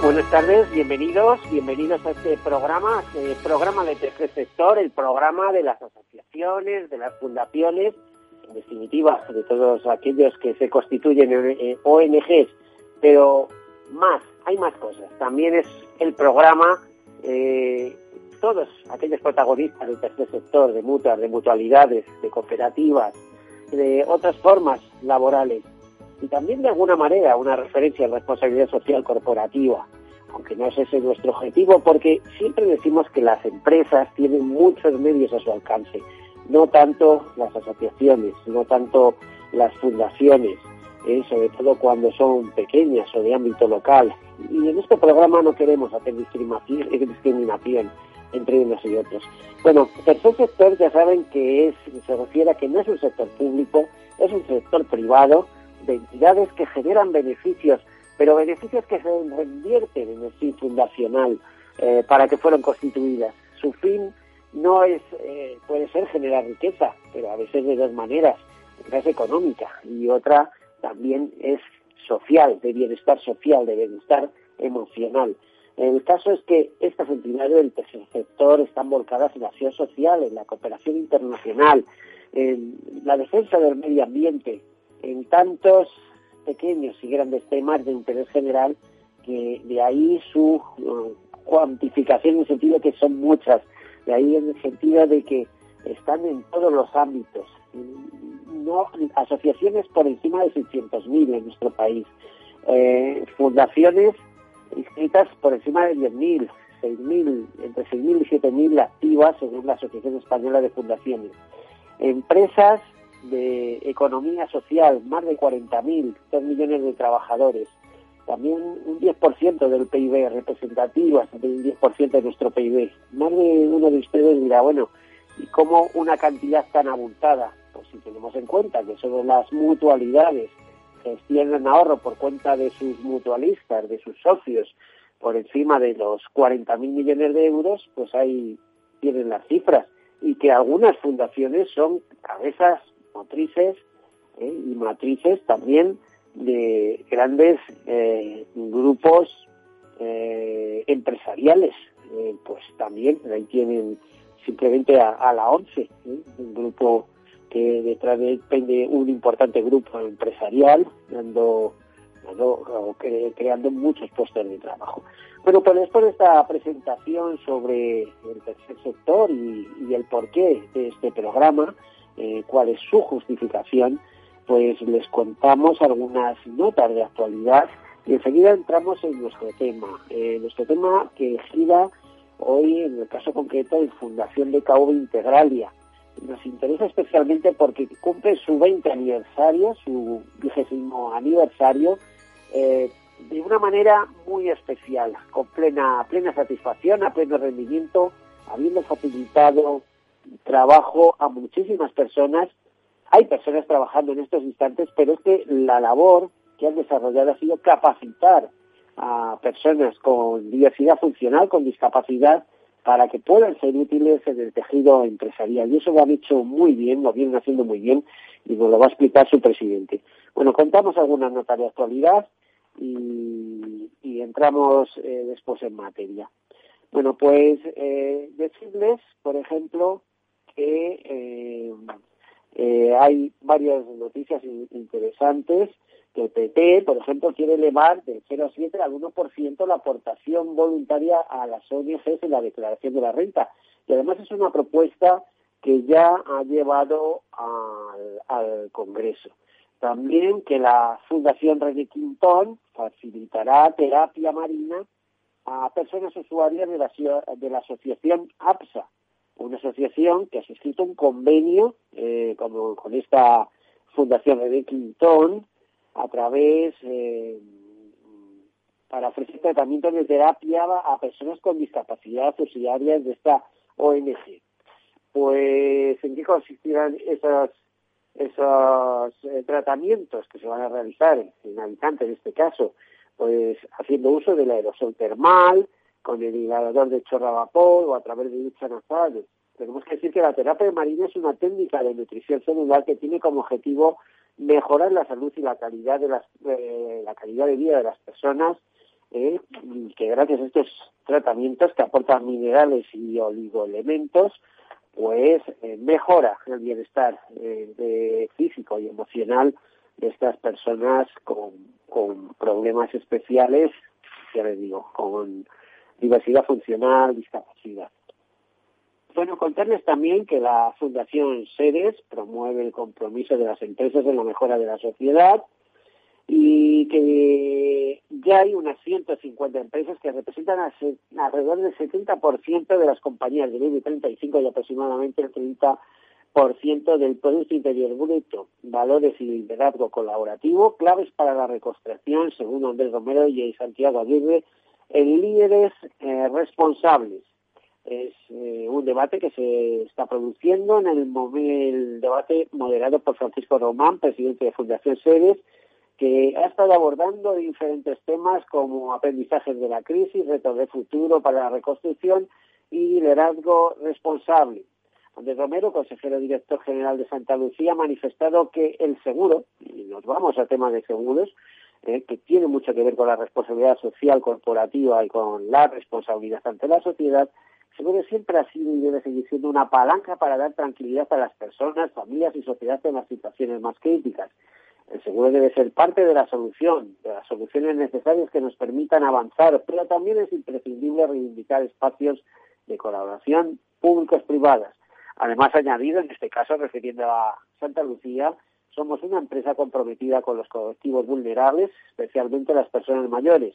Buenas tardes, bienvenidos, bienvenidos a este programa, este programa de tercer sector, el programa de las asociaciones, de las fundaciones, en definitiva, de todos aquellos que se constituyen en ONGs, pero más, hay más cosas. También es el programa, eh, todos aquellos protagonistas del tercer sector, de mutuas, de mutualidades, de cooperativas, de otras formas laborales, y también de alguna manera una referencia a responsabilidad social corporativa, aunque no es ese nuestro objetivo, porque siempre decimos que las empresas tienen muchos medios a su alcance, no tanto las asociaciones, no tanto las fundaciones, eh, sobre todo cuando son pequeñas o de ámbito local. Y en este programa no queremos hacer discriminación, discriminación entre unos y otros. Bueno, tercer sector ya saben que es, se refiere a que no es un sector público, es un sector privado, de entidades que generan beneficios, pero beneficios que se reinvierten en el fin fundacional eh, para que fueron constituidas. Su fin no es, eh, puede ser generar riqueza, pero a veces de dos maneras. Una es económica y otra también es social, de bienestar social, de bienestar emocional. El caso es que estas entidades del tercer sector están volcadas en la acción social, en la cooperación internacional, en la defensa del medio ambiente, en tantos pequeños y grandes temas de interés general que de ahí su uh, cuantificación en el sentido que son muchas, de ahí en el sentido de que están en todos los ámbitos, no asociaciones por encima de 600.000 en nuestro país, eh, fundaciones inscritas por encima de 10.000, 6.000, entre 6.000 y 7.000 activas según la Asociación Española de Fundaciones, empresas de economía social, más de 40.000, 2 millones de trabajadores, también un 10% del PIB representativo, hasta un 10% de nuestro PIB. Más de uno de ustedes dirá, bueno, ¿y cómo una cantidad tan abultada? Pues si tenemos en cuenta que solo las mutualidades gestionan ahorro por cuenta de sus mutualistas, de sus socios, por encima de los 40.000 millones de euros, pues ahí tienen las cifras. Y que algunas fundaciones son cabezas ¿eh? y matrices también de grandes eh, grupos eh, empresariales. pues también ahí tienen simplemente a, la ONCE, un grupo que detrás de él un importante grupo empresarial, dando, dando creando muchos puestos de trabajo. Bueno, pues después de esta presentación sobre el tercer sector y el porqué de este programa, eh, cuál es su justificación, pues les contamos algunas notas de actualidad y enseguida entramos en nuestro tema. Eh, nuestro tema que gira hoy, en el caso concreto, en Fundación de Caoba Integralia. Nos interesa especialmente porque cumple su 20 aniversario, su vigésimo aniversario, eh, de una manera muy especial, con plena, plena satisfacción, a pleno rendimiento, habiendo facilitado trabajo a muchísimas personas. Hay personas trabajando en estos instantes, pero es que la labor que han desarrollado ha sido capacitar a personas con diversidad funcional, con discapacidad, para que puedan ser útiles en el tejido empresarial. Y eso lo han hecho muy bien, lo vienen haciendo muy bien, y nos lo va a explicar su presidente. Bueno, contamos algunas notas de actualidad y, entramos eh, después en materia. Bueno, pues eh, decirles, por ejemplo, que eh, eh, hay varias noticias interesantes que el PT, por ejemplo, quiere elevar del 0,7 al 1% la aportación voluntaria a las ONGs en la declaración de la renta. Y además es una propuesta que ya ha llevado al, Congreso. También que la Fundación René Quintón facilitará terapia marina a personas usuarias de la, de la asociación APSA, una asociación que ha suscrito un convenio eh, con, con esta Fundación René Quintón a través eh, para ofrecer tratamientos de terapia a personas con discapacidad usuarias de esta ONG. Pues, ¿en qué consistirán esos, esos eh, tratamientos que se van a realizar en Alicante, en este caso? Pues haciendo uso del aerosol termal, con el inhalador de chorro a vapor o a través de duchas nasales. Tenemos que decir que la terapia marina es una técnica de nutrición celular que tiene como objetivo mejorar la salud y la calidad de las, eh, la calidad de vida de las personas eh, que gracias a estos tratamientos que aportan minerales y oligoelementos pues eh, mejora el bienestar eh, de físico y emocional de estas personas con, con problemas especiales, ya les digo, con diversidad funcional, discapacidad. Bueno, contarles también que la Fundación SEDES promueve el compromiso de las empresas en la mejora de la sociedad y que ya hay unas 150 empresas que representan alrededor del 70% de las compañías del IBI 35 y aproximadamente el 30% del Producto Interior Bruto, valores y liderazgo colaborativo, claves para la reconstrucción, según Andrés Romero y Santiago Aguirre, en líderes eh, responsables es eh, un debate que se está produciendo en el, el debate moderado por Francisco Román, presidente de Fundación Sedes, que ha estado abordando diferentes temas como aprendizajes de la crisis, retos de futuro para la reconstrucción y liderazgo responsable. Andrés Romero, consejero director general de Santa Lucía, ha manifestado que el seguro, y nos vamos al tema de seguros, eh, que tiene mucho que ver con la responsabilidad social corporativa y con la responsabilidad ante la sociedad, seguro siempre ha sido y debe seguir siendo una palanca para dar tranquilidad a las personas, familias y sociedad en las situaciones más críticas. El seguro debe ser parte de la solución, de las soluciones necesarias que nos permitan avanzar, pero también es imprescindible reivindicar espacios de colaboración públicos privadas. Además, añadido, en este caso, refiriendo a Santa Lucía, somos una empresa comprometida con los colectivos vulnerables, especialmente las personas mayores.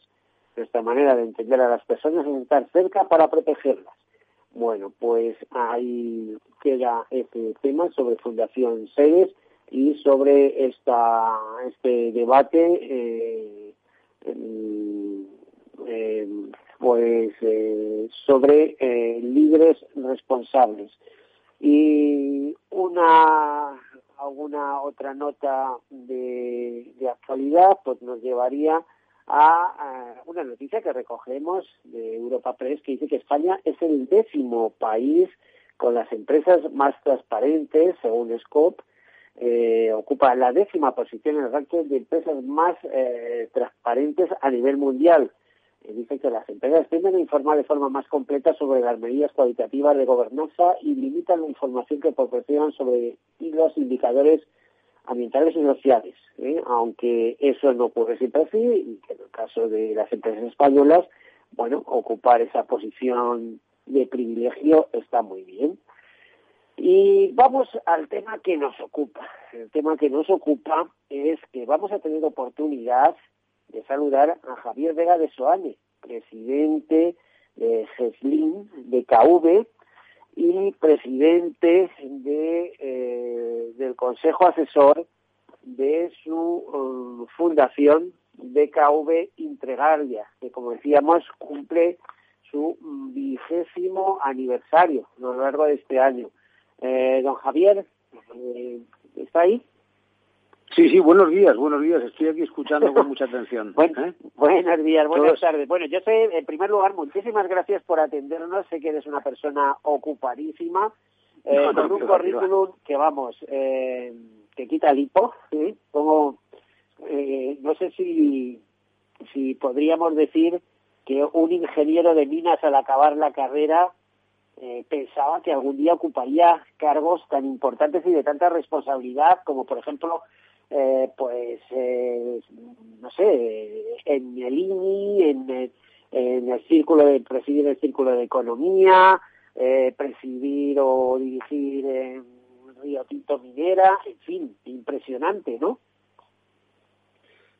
Nuestra manera de entender a las personas es estar cerca para protegerlas. Bueno, pues ahí queda este tema sobre Fundación Sedes y sobre esta este debate eh, eh, pues eh, sobre eh, líderes responsables y una alguna otra nota de, actualidad pues nos llevaría a, una noticia que recogemos de Europa Press que dice que España es el décimo país con las empresas más transparentes, según Scope, eh, ocupa la décima posición en el ranking de empresas más eh, transparentes a nivel mundial. Eh, dice que las empresas tienden a informar de forma más completa sobre las medidas cualitativas de gobernanza y limitan la información que proporcionan sobre los indicadores ambientales y sociales, ¿eh? aunque eso no ocurre siempre así, y que en el caso de las empresas españolas, bueno, ocupar esa posición de privilegio está muy bien. Y vamos al tema que nos ocupa. El tema que nos ocupa es que vamos a tener oportunidad de saludar a Javier Vega de Soane, presidente de GESLIN, de KV, y presidente de, eh, del Consejo Asesor de su um, fundación BKV Intregalia, que como decíamos cumple su vigésimo aniversario a lo largo de este año. Eh, don Javier, eh, ¿está ahí? Sí, sí, buenos días, buenos días. Estoy aquí escuchando con mucha atención. ¿eh? Buenos días, buenas tardes. Bueno, yo sé, en primer lugar, muchísimas gracias por atendernos. Sé que eres una persona ocupadísima, eh, con un currículum que, vamos, eh, que quita el hipo. ¿sí? Como, eh, no sé si, si podríamos decir que un ingeniero de minas al acabar la carrera eh, pensaba que algún día ocuparía cargos tan importantes y de tanta responsabilidad como, por ejemplo, eh, pues eh, sé, en el en, en el círculo de presidir el círculo de economía, eh, presidir o dirigir en Río Tinto Minera, en fin, impresionante, ¿no?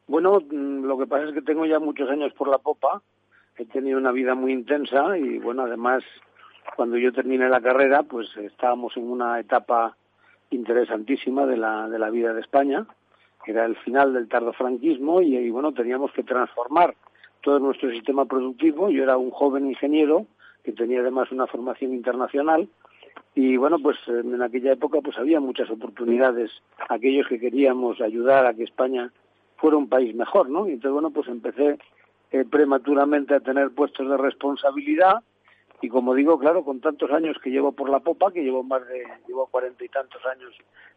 Bueno, mm, lo que pasa es que tengo ya muchos años por la popa, he tenido una vida muy intensa y bueno, además cuando yo terminé la carrera, pues estábamos en una etapa interesantísima de la, de la vida de España, era el final del tardofranquismo y, y bueno, teníamos que transformar todo nuestro sistema productivo. Yo era un joven ingeniero que tenía además una formación internacional y bueno, pues en aquella época pues había muchas oportunidades aquellos que queríamos ayudar a que España fuera un país mejor, ¿no? Y entonces bueno, pues empecé eh, prematuramente a tener puestos de responsabilidad y como digo, claro, con tantos años que llevo por la popa, que llevo más de, llevo cuarenta y tantos años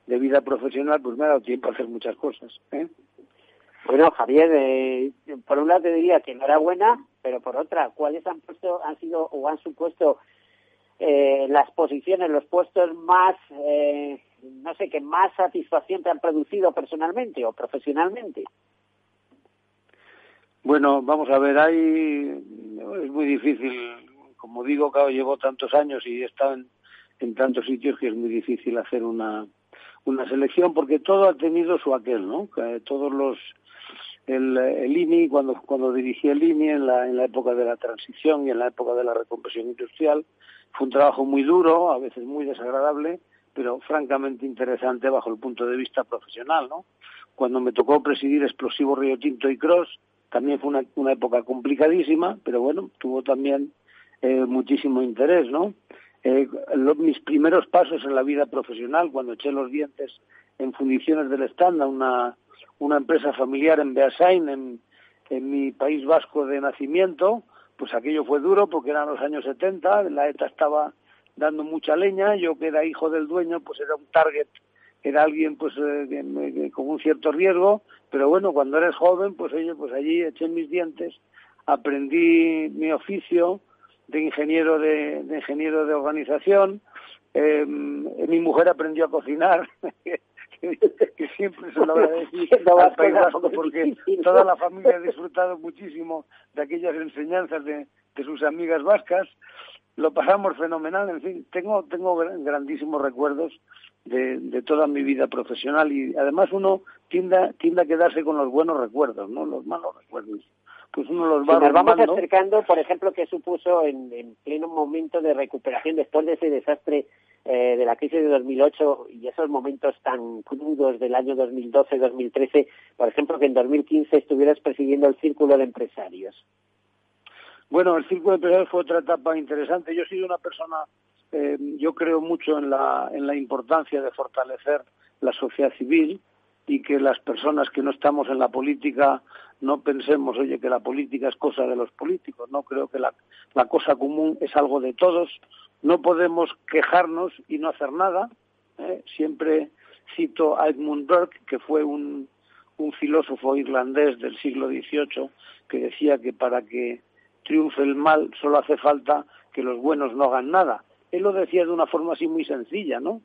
de vida profesional, pues me ha dado tiempo a hacer muchas cosas. ¿eh? Bueno, Javier, eh, por un lado te diría que enhorabuena, pero por otra, ¿cuáles han puesto, han sido o han supuesto eh, las posiciones, los puestos más, eh, no sé, que más satisfacción te han producido personalmente o profesionalmente? Bueno, vamos a ver, hay, es muy difícil, como digo, claro, llevo tantos años y he estado en, en tantos sitios que es muy difícil hacer una, selección porque todo ha tenido su aquel, ¿no? Todos los el, el INI cuando cuando dirigí el INI en la en la época de la transición y en la época de la reconversión industrial fue un trabajo muy duro, a veces muy desagradable, pero francamente interesante bajo el punto de vista profesional, ¿no? Cuando me tocó presidir Explosivo Río Tinto y Cross, también fue una, una época complicadísima, pero bueno, tuvo también eh, muchísimo interés, ¿no? Eh, mis primeros pasos en la vida profesional, cuando eché los dientes en fundiciones del estándar, una, una empresa familiar en Beasain, en, en mi país vasco de nacimiento, pues aquello fue duro porque eran los años 70, la ETA estaba dando mucha leña, yo que era hijo del dueño, pues era un target, era alguien pues eh, con un cierto riesgo, pero bueno, cuando eres joven, pues oye, pues allí eché mis dientes, aprendí mi oficio, de ingeniero de, de ingeniero de organización. Eh, mi mujer aprendió a cocinar, que, siempre se lo agradezco al País Vasco porque toda la familia ha disfrutado muchísimo de aquellas enseñanzas de, de sus amigas vascas. Lo pasamos fenomenal, en fin, tengo, tengo grandísimos recuerdos de, de toda mi vida profesional y además uno tiende, tiende a quedarse con los buenos recuerdos, no los malos recuerdos pues uno los va si nos vamos acercando, por ejemplo, que supuso en, en, pleno momento de recuperación después de ese desastre eh, de la crisis de 2008 y esos momentos tan crudos del año 2012-2013, por ejemplo, que en 2015 estuvieras presidiendo el Círculo de Empresarios. Bueno, el Círculo de Empresarios fue otra etapa interesante. Yo he sido una persona, eh, yo creo mucho en la, en la importancia de fortalecer la sociedad civil y que las personas que no estamos en la política no pensemos, oye, que la política es cosa de los políticos, no creo que la, la cosa común es algo de todos, no podemos quejarnos y no hacer nada, ¿eh? siempre cito a Edmund Burke, que fue un, un filósofo irlandés del siglo XVIII, que decía que para que triunfe el mal solo hace falta que los buenos no hagan nada. Él lo decía de una forma así muy sencilla, ¿no?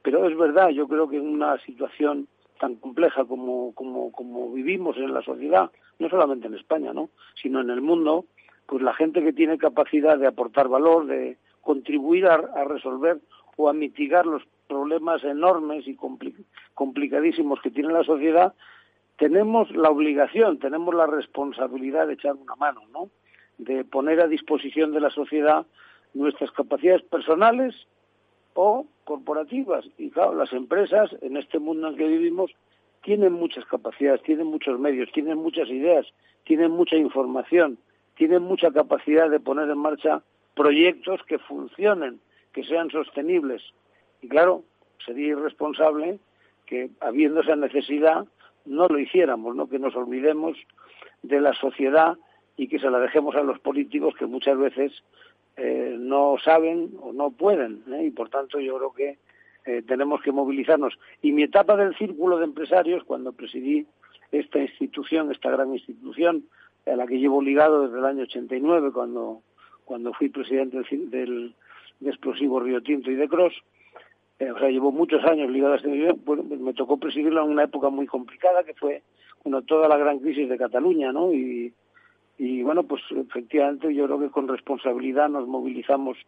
Pero es verdad, yo creo que en una situación tan compleja como, como, vivimos en la sociedad, no solamente en España, ¿no? sino en el mundo, pues la gente que tiene capacidad de aportar valor, de contribuir a, a resolver o a mitigar los problemas enormes y complicadísimos que tiene la sociedad, tenemos la obligación, tenemos la responsabilidad de echar una mano, ¿no? De poner a disposición de la sociedad nuestras capacidades personales o corporativas. Y claro, las empresas en este mundo en que vivimos tienen muchas capacidades, tienen muchos medios, tienen muchas ideas, tienen mucha información, tienen mucha capacidad de poner en marcha proyectos que funcionen, que sean sostenibles. Y claro, sería irresponsable que habiendo esa necesidad no lo hiciéramos, ¿no? que nos olvidemos de la sociedad y que se la dejemos a los políticos que muchas veces eh, no saben o no pueden. ¿eh? Y por tanto yo creo que eh, tenemos que movilizarnos. Y mi etapa del círculo de empresarios, cuando presidí esta institución, esta gran institución, a la que llevo ligado desde el año 89, cuando, cuando fui presidente del, del de Explosivo Río Tinto y de Cross, o sea, llevo muchos años ligado a este bueno, me tocó presidirlo en una época muy complicada, que fue bueno, toda la gran crisis de Cataluña, ¿no? Y, y bueno, pues efectivamente yo creo que con responsabilidad nos movilizamos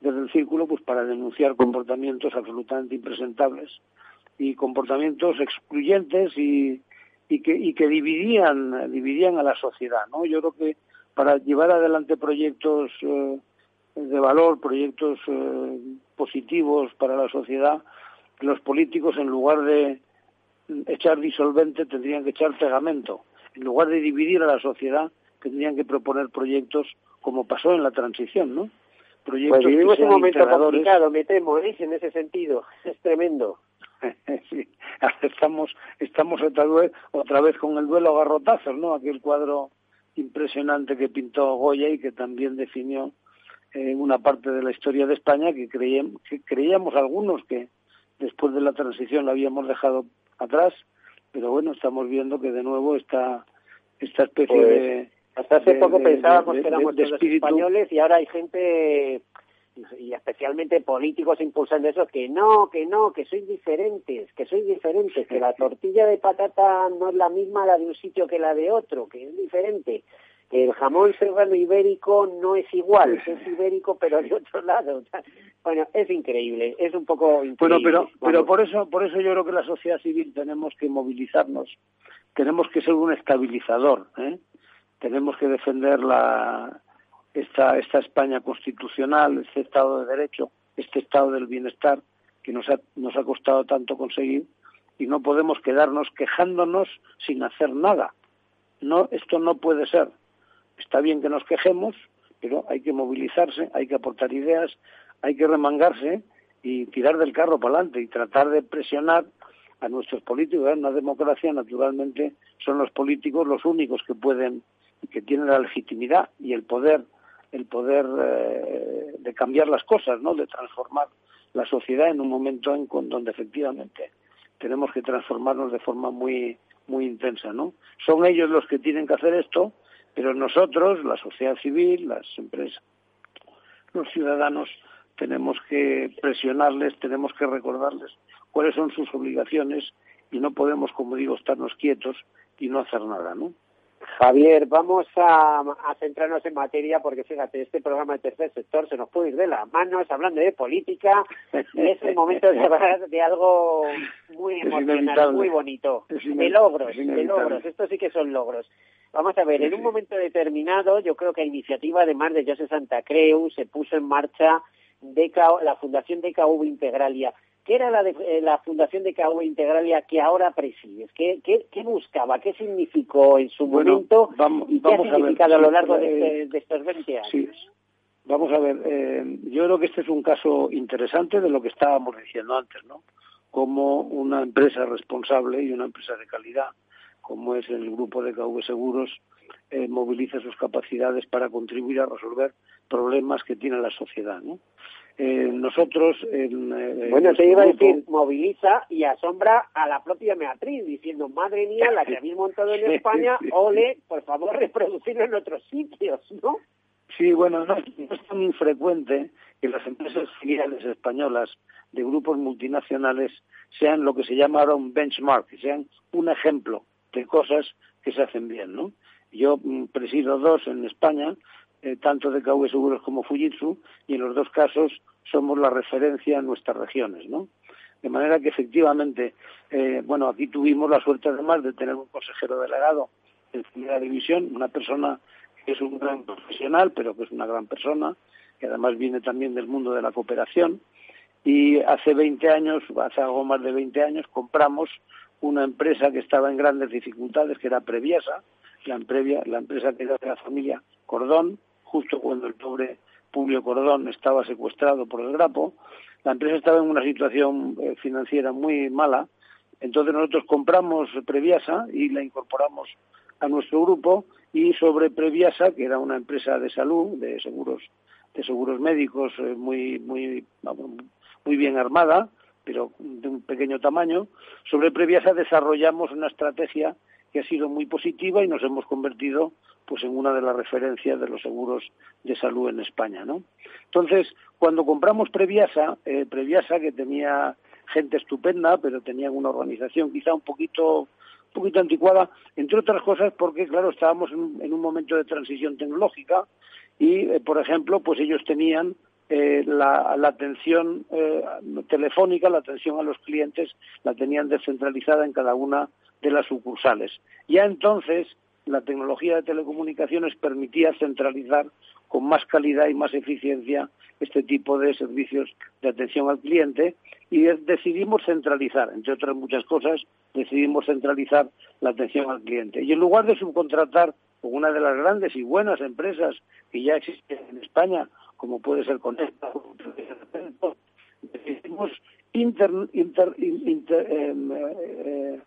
desde el círculo pues para denunciar comportamientos absolutamente impresentables y comportamientos excluyentes y, y que y que dividían dividían a la sociedad, ¿no? Yo creo que para llevar adelante proyectos eh, de valor, proyectos eh, positivos para la sociedad, los políticos en lugar de echar disolvente tendrían que echar pegamento. En lugar de dividir a la sociedad, tendrían que proponer proyectos como pasó en la transición, ¿no? Proyectos pues vivimos un momento complicado, me temo, ¿eh? en ese sentido. Es tremendo. sí, estamos, estamos otra vez, otra vez con el duelo a garrotazos, ¿no? Aquel cuadro impresionante que pintó Goya y que también definió en una parte de la historia de España que, creíamos, que creíamos algunos que después de la transición la habíamos dejado atrás, pero bueno, estamos viendo que de nuevo está esta especie pues, de... Hasta hace poco pensábamos que éramos todos españoles y ahora hay gente y especialmente políticos impulsando eso, que no, que no, que sois diferentes, que sois diferentes, que la tortilla de patata no es la misma la de un sitio que la de otro, que es diferente, que el jamón serrano ibérico no es igual, es ibérico pero de otro lado. Bueno, es increíble, es un poco increíble. pero, pero por eso, por eso yo creo que la sociedad civil tenemos que movilizarnos, tenemos que ser un estabilizador, ¿eh? Tenemos que defender la esta, España constitucional, este Estado de Derecho, este Estado del bienestar que nos ha, nos ha costado tanto conseguir y no podemos quedarnos quejándonos sin hacer nada. No, esto no puede ser. Está bien que nos quejemos, pero hay que movilizarse, hay que aportar ideas, hay que remangarse y tirar del carro para adelante y tratar de presionar a nuestros políticos. En una democracia, naturalmente, son los políticos los únicos que pueden, que tienen la legitimidad y el poder el poder eh, de cambiar las cosas, ¿no? De transformar la sociedad en un momento en donde efectivamente tenemos que transformarnos de forma muy muy intensa, ¿no? Son ellos los que tienen que hacer esto, pero nosotros, la sociedad civil, las empresas, los ciudadanos, tenemos que presionarles, tenemos que recordarles cuáles son sus obligaciones y no podemos, como digo, estarnos quietos y no hacer nada, ¿no? Javier, vamos a, centrarnos en materia porque fíjate, este programa de tercer sector se nos puede ir de las manos hablando de política y es el momento de hablar de algo muy emocional, muy bonito, de logros, de logros, esto sí que son logros. Vamos a ver, en un momento determinado, yo creo que a iniciativa además de José Santa Creu se puso en marcha la Fundación DKV Integralia. ¿Qué era la, de, eh, la Fundación de KV Integralia que ahora presides? ¿Qué, qué, buscaba? ¿Qué significó en su momento vamos, y qué ha significado a, lo largo de, este, estos 20 años? Sí. Vamos a ver, eh, yo creo que este es un caso interesante de lo que estábamos diciendo antes, ¿no? Como una empresa responsable y una empresa de calidad, como es el grupo de KV Seguros, eh, moviliza sus capacidades para contribuir a resolver problemas que tiene la sociedad, ¿no? Eh, nosotros en, eh, bueno te iba a decir moviliza y asombra a la propia Beatriz diciendo madre mía la que habéis montado en España ole por favor reproducirlo en otros sitios no sí bueno no, es tan infrecuente que las empresas filiales españolas de grupos multinacionales sean lo que se llama ahora un benchmark que sean un ejemplo de cosas que se hacen bien no yo mm, presido dos en España eh, tanto de KV Seguros como Fujitsu, y en los dos casos somos la referencia en nuestras regiones, ¿no? De manera que efectivamente, eh, bueno, aquí tuvimos la suerte además de tener un consejero delegado en primera división, una persona que es un gran profesional, pero que es una gran persona, que además viene también del mundo de la cooperación, y hace 20 años, hace algo más de 20 años, compramos una empresa que estaba en grandes dificultades, que era Previasa, la, la empresa que era de la familia Cordón, justo cuando el pobre Publio Cordón estaba secuestrado por el Grapo, la empresa estaba en una situación eh, financiera muy mala, entonces nosotros compramos Previasa y la incorporamos a nuestro grupo y sobre Previasa, que era una empresa de salud, de seguros, de seguros médicos eh, muy, muy, muy bien armada, pero de un pequeño tamaño, sobre Previasa desarrollamos una estrategia que ha sido muy positiva y nos hemos convertido pues en una de las referencias de los seguros de salud en España, ¿no? Entonces, cuando compramos Previasa, eh, Previasa que tenía gente estupenda, pero tenía una organización quizá un poquito poquito anticuada, entre otras cosas porque, claro, estábamos en, un momento de transición tecnológica y, eh, por ejemplo, pues ellos tenían eh, la, atención eh, telefónica, la atención a los clientes, la tenían descentralizada en cada una de las sucursales. Ya entonces, la tecnología de telecomunicaciones permitía centralizar con más calidad y más eficiencia este tipo de servicios de atención al cliente y decidimos centralizar, entre otras muchas cosas, decidimos centralizar la atención al cliente. Y en lugar de subcontratar con una de las grandes y buenas empresas que ya existen en España, como puede ser Conecta, decidimos inter, inter, inter, em, eh,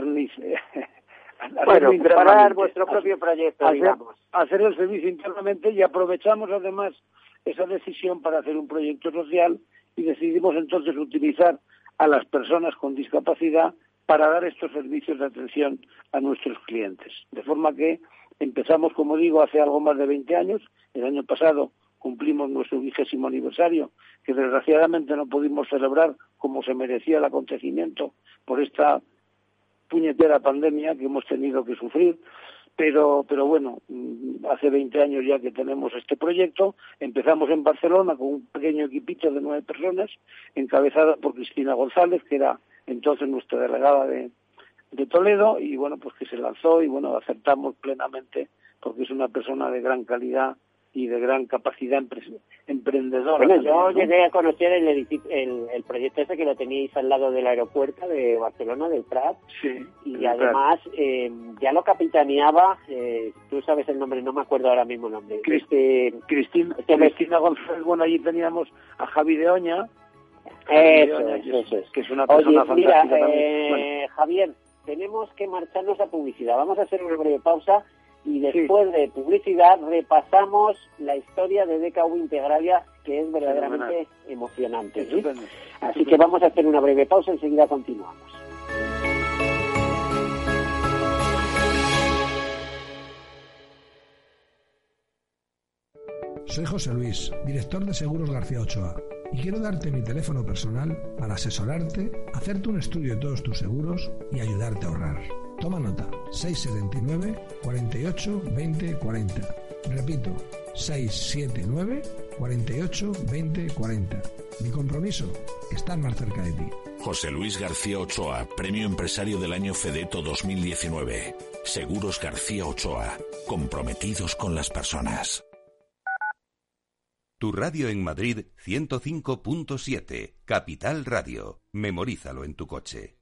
bueno, preparar vuestro propio proyecto, digamos. Hacer el servicio internamente y aprovechamos además esa decisión para hacer un proyecto social y decidimos entonces utilizar a las personas con discapacidad para dar estos servicios de atención a nuestros clientes. De forma que empezamos, como digo, hace algo más de 20 años. El año pasado cumplimos nuestro vigésimo aniversario, que desgraciadamente no pudimos celebrar como se merecía el acontecimiento por esta puñetera pandemia que hemos tenido que sufrir, pero, pero bueno, mm, hace 20 años ya que tenemos este proyecto. Empezamos en Barcelona con un pequeño equipito de nueve personas, encabezada por Cristina González, que era entonces nuestra delegada de, de Toledo, y bueno, pues que se lanzó y bueno, aceptamos plenamente porque es una persona de gran calidad y de gran capacidad emprendedora. Bueno, yo llegué a conocer el, el, proyecto ese que lo teníais al lado del aeropuerto de Barcelona, del Prat, sí, y además eh, ya lo capitaneaba, eh, tú sabes el nombre, no me acuerdo ahora mismo el nombre. Este, Cristina, Cristina González, bueno, allí teníamos a Javi de Oña. Eso, es, que es una persona fantástica eh, Javier, tenemos que marcharnos a publicidad. Vamos a hacer una breve pausa y después de publicidad repasamos la historia de DKV Integralia que es verdaderamente emocionante. Así que vamos a hacer una breve pausa, enseguida continuamos. Soy José Luis, director de Seguros García Ochoa, y quiero darte mi teléfono personal para asesorarte, hacerte un estudio de todos tus seguros y ayudarte a ahorrar. Toma nota, 679 48 20 40. Repito, 679 48 20 40. Mi compromiso, estar más cerca de ti. José Luis García Ochoa, Premio Empresario del Año Fedeto 2019. Seguros García Ochoa, comprometidos con las personas. Tu radio en Madrid 105.7, Capital Radio. Memorízalo en tu coche.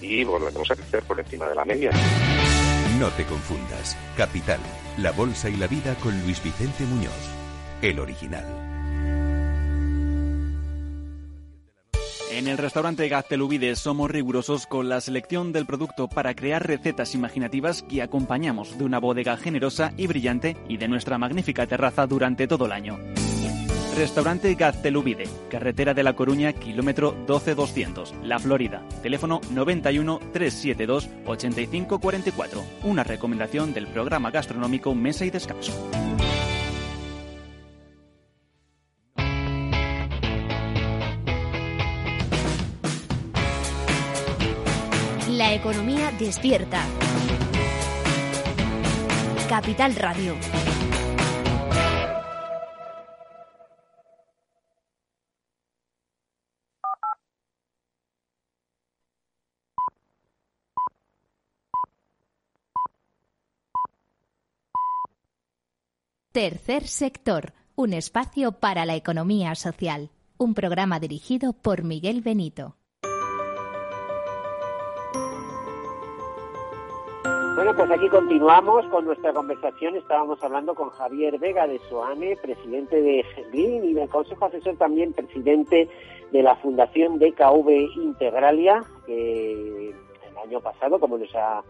y volvemos a crecer por encima de la media. No te confundas. Capital, la bolsa y la vida con Luis Vicente Muñoz, el original. En el restaurante Gaztelubides somos rigurosos con la selección del producto para crear recetas imaginativas que acompañamos de una bodega generosa y brillante y de nuestra magnífica terraza durante todo el año. Restaurante Gaztelubide, carretera de La Coruña, kilómetro 12200, La Florida. Teléfono 91 372 8544. Una recomendación del programa gastronómico Mesa y Descanso. La economía despierta. Capital Radio. Tercer sector, un espacio para la economía social. Un programa dirigido por Miguel Benito. Bueno, pues aquí continuamos con nuestra conversación. Estábamos hablando con Javier Vega de Soane, presidente de GENLIN y del Consejo Asesor también presidente de la Fundación DKV Integralia, que el año pasado, como nos ha,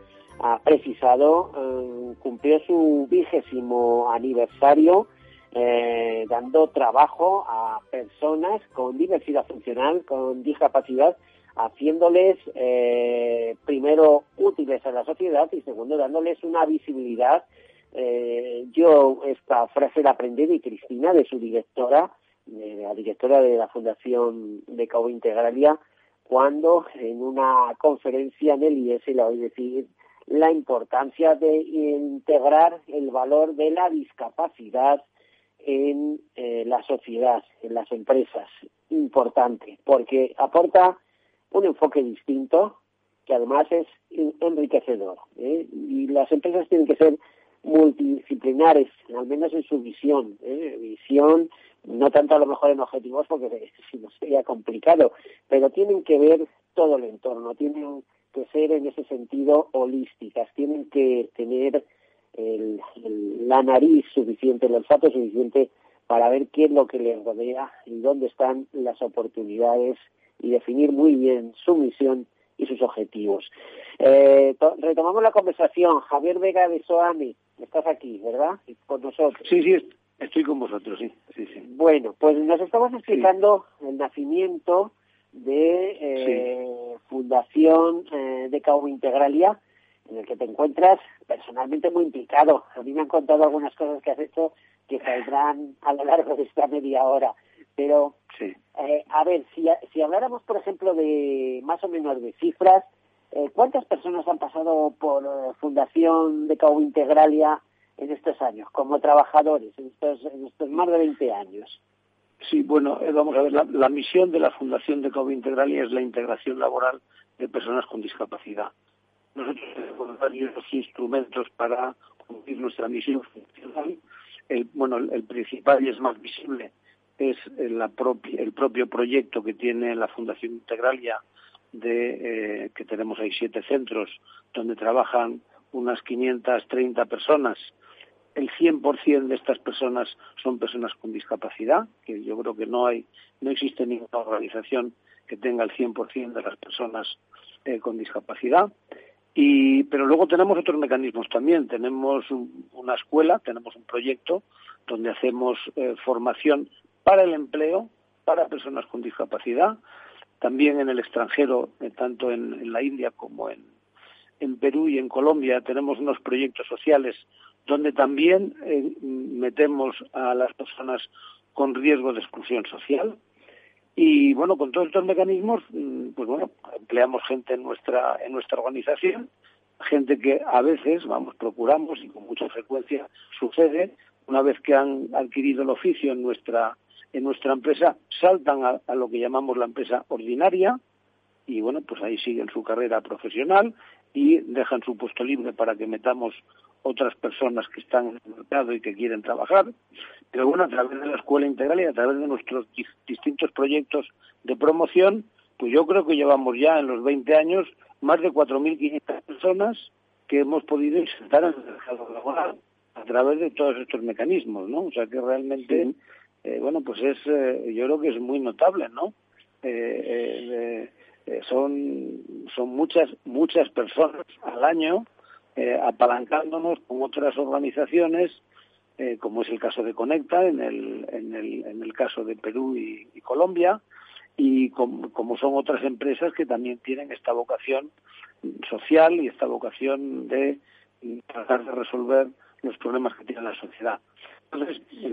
precisado, eh, cumplió su vigésimo aniversario eh, dando trabajo a personas con diversidad funcional, con discapacidad haciéndoles eh, primero útiles a la sociedad y segundo dándoles una visibilidad. Eh, yo esta frase la aprendí de Cristina, de su directora, de la directora de la Fundación de Cabo Integralia, cuando en una conferencia en el IES le oí decir la importancia de integrar el valor de la discapacidad en eh, la sociedad, en las empresas. Importante, porque aporta un enfoque distinto que además es enriquecedor. ¿eh? Y las empresas tienen que ser multidisciplinares, al menos en su visión. ¿eh? Visión, no tanto a lo mejor en objetivos, porque si no sería complicado, pero tienen que ver todo el entorno, tienen que ser en ese sentido holísticas, tienen que tener el, la nariz suficiente, el olfato suficiente para ver qué es lo que les rodea y dónde están las oportunidades y definir muy bien su misión y sus objetivos. Eh, retomamos la conversación. Javier Vega de Soami, estás aquí, ¿verdad? Con nosotros. Sí, sí, estoy con vosotros, sí. sí, sí. Bueno, pues nos estamos explicando el nacimiento de eh, Fundación eh, de Cabo Integralia, en el que te encuentras personalmente muy implicado. A mí me han contado algunas cosas que has hecho que saldrán a lo largo de esta media hora. Pero, eh, a ver, si, si habláramos, por ejemplo, de más o menos de cifras, eh, ¿cuántas personas han pasado por eh, Fundación de Cabo Integralia en estos años, como trabajadores, en estos, en estos más de 20 años? Sí, bueno, vamos a ver, la, misión de la Fundación de Cabo Integralia es la integración laboral de personas con discapacidad. Nosotros tenemos varios instrumentos para cumplir nuestra misión funcional. El, bueno, el principal y es más visible es la el propio proyecto que tiene la Fundación Integralia, de, eh, que tenemos ahí siete centros donde trabajan unas 530 personas. El 100% de estas personas son personas con discapacidad, que yo creo que no hay, no existe ninguna organización que tenga el 100% de las personas eh, con discapacidad. Y, pero luego tenemos otros mecanismos también. Tenemos una escuela, tenemos un proyecto donde hacemos eh, formación para el empleo, para personas con discapacidad, también en el extranjero, eh, tanto en, la India como en, Perú y en Colombia, tenemos unos proyectos sociales donde también eh, metemos a las personas con riesgo de exclusión social. Y bueno, con todos estos mecanismos, mm, pues bueno, empleamos gente en nuestra, en nuestra organización, gente que a veces, vamos, procuramos y con mucha frecuencia sucede, una vez que han adquirido el oficio en nuestra en nuestra empresa saltan a, lo que llamamos la empresa ordinaria y bueno, pues ahí siguen su carrera profesional y dejan su puesto libre para que metamos otras personas que están en el mercado y que quieren trabajar. Pero bueno, a través de la escuela integral y a través de nuestros distintos proyectos de promoción, pues yo creo que llevamos ya en los 20 años más de 4.500 personas que hemos podido insertar en el mercado laboral a través de todos estos mecanismos, ¿no? O sea que realmente eh, bueno, pues es, eh, yo creo que es muy notable, ¿no? Eh, son, son muchas, muchas personas al año apalancándonos con otras organizaciones, como es el caso de Conecta, en el, en el, en el caso de Perú y, Colombia, y como son otras empresas que también tienen esta vocación social y esta vocación de tratar de resolver los problemas que tiene la sociedad.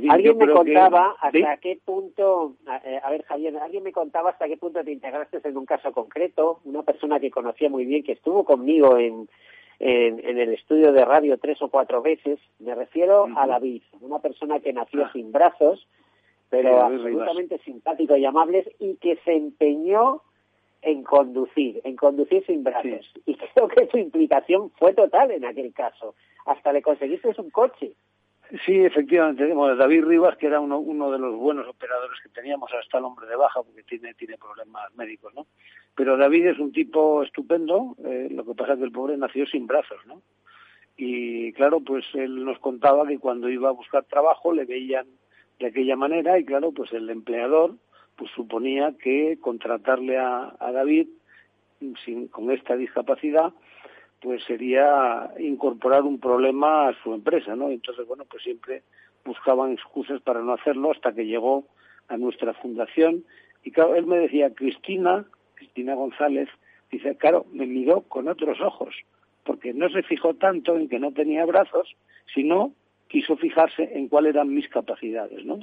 alguien me contaba hasta qué punto, eh, a, ver Javier, alguien me contaba hasta qué punto te integraste en un caso concreto, una persona que conocía muy bien, que estuvo conmigo en, en, el estudio de radio tres o cuatro veces, me refiero a David, una persona que nació ah. sin brazos, pero absolutamente simpático y amable y que se empeñó en conducir, en conducir sin brazos. Y creo que su implicación fue total en aquel caso. Hasta le conseguiste un coche. Sí, efectivamente. David Rivas, que era uno, uno de los buenos operadores que teníamos, hasta el hombre de baja, porque tiene, tiene problemas médicos, ¿no? Pero David es un tipo estupendo, eh, lo que pasa es que el pobre nació sin brazos, ¿no? Y claro, pues él nos contaba que cuando iba a buscar trabajo le veían de aquella manera y claro, pues el empleador pues suponía que contratarle a, a David sin, con esta discapacidad pues sería incorporar un problema a su empresa, ¿no? Entonces, bueno, pues siempre buscaban excusas para no hacerlo hasta que llegó a nuestra fundación. Y claro, él me decía, Cristina, Cristina González, dice, claro, me miró con otros ojos, porque no se fijó tanto en que no tenía brazos, sino quiso fijarse en cuáles eran mis capacidades, ¿no?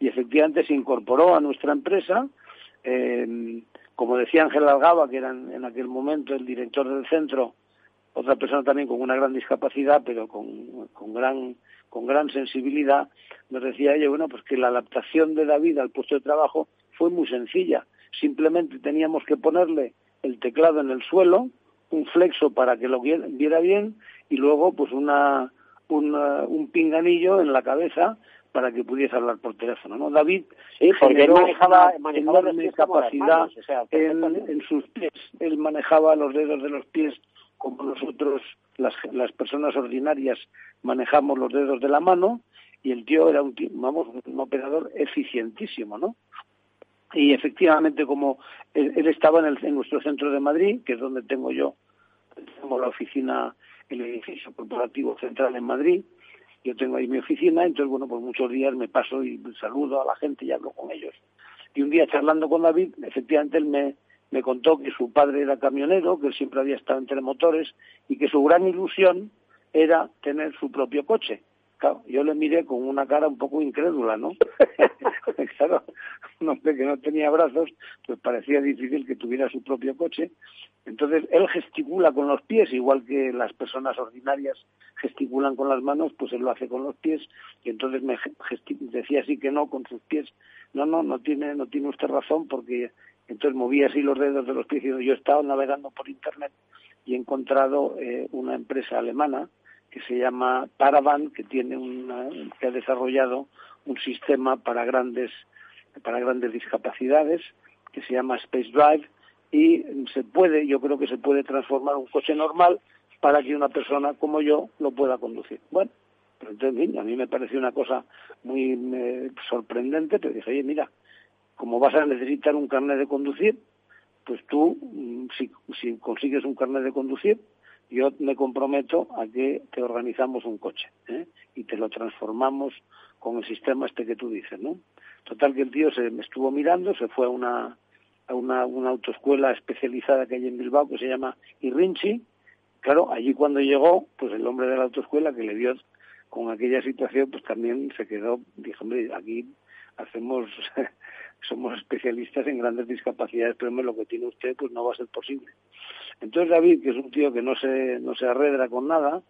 Y efectivamente se incorporó a nuestra empresa, eh, como decía Ángel Algaba, que era en aquel momento el director del centro, otra persona también con una gran discapacidad, pero con, con gran con gran sensibilidad, nos decía ella, bueno, pues que la adaptación de David al puesto de trabajo fue muy sencilla. Simplemente teníamos que ponerle el teclado en el suelo, un flexo para que lo viera bien y luego pues una, un pinganillo en la cabeza para que pudiese hablar por teléfono, ¿no? David sí, manejaba, manejaba capacidad en, en, sus pies, él manejaba los dedos de los pies como nosotros, las, las personas ordinarias, manejamos los dedos de la mano, y el tío era un, vamos, un operador eficientísimo, ¿no? Y efectivamente, como él, estaba en, el, en nuestro centro de Madrid, que es donde tengo yo, tengo la oficina, el edificio corporativo central en Madrid, yo tengo ahí mi oficina, entonces, bueno, pues muchos días me paso y saludo a la gente y hablo con ellos. Y un día charlando con David, efectivamente él me, me contó que su padre era camionero, que él siempre había estado entre motores y que su gran ilusión era tener su propio coche. Claro, yo le miré con una cara un poco incrédula, ¿no? claro, un hombre que no tenía brazos, pues parecía difícil que tuviera su propio coche. Entonces, él gesticula con los pies, igual que las personas ordinarias gesticulan con las manos, pues él lo hace con los pies. Y entonces me decía así que no con sus pies. No, no, no tiene, no tiene usted razón porque entonces movía así los dedos de los pies y yo he estado navegando por internet y he encontrado eh, una empresa alemana que se llama Paravan, que tiene una, que ha desarrollado un sistema para grandes para grandes discapacidades que se llama Space Drive y se puede, yo creo que se puede transformar un coche normal para que una persona como yo lo pueda conducir. Bueno, pero entonces, a mí me pareció una cosa muy eh, sorprendente, pero dije, oye, mira, como vas a necesitar un carnet de conducir, pues tú, mm, si, consigues un carnet de conducir, yo me comprometo a que te organizamos un coche ¿eh? y te lo transformamos con el sistema este que tú dices, ¿no? Total que el tío se me estuvo mirando, se fue a una a una, una autoescuela especializada que hay en Bilbao que se llama Irrinchi. Claro, allí cuando llegó, pues el hombre de la autoescuela que le vio con aquella situación, pues también se quedó, dijo, hombre, aquí hacemos somos especialistas en grandes discapacidades, pero lo que tiene usted pues no va a ser posible. Entonces David, que es un tío que no se, no se arredra con nada,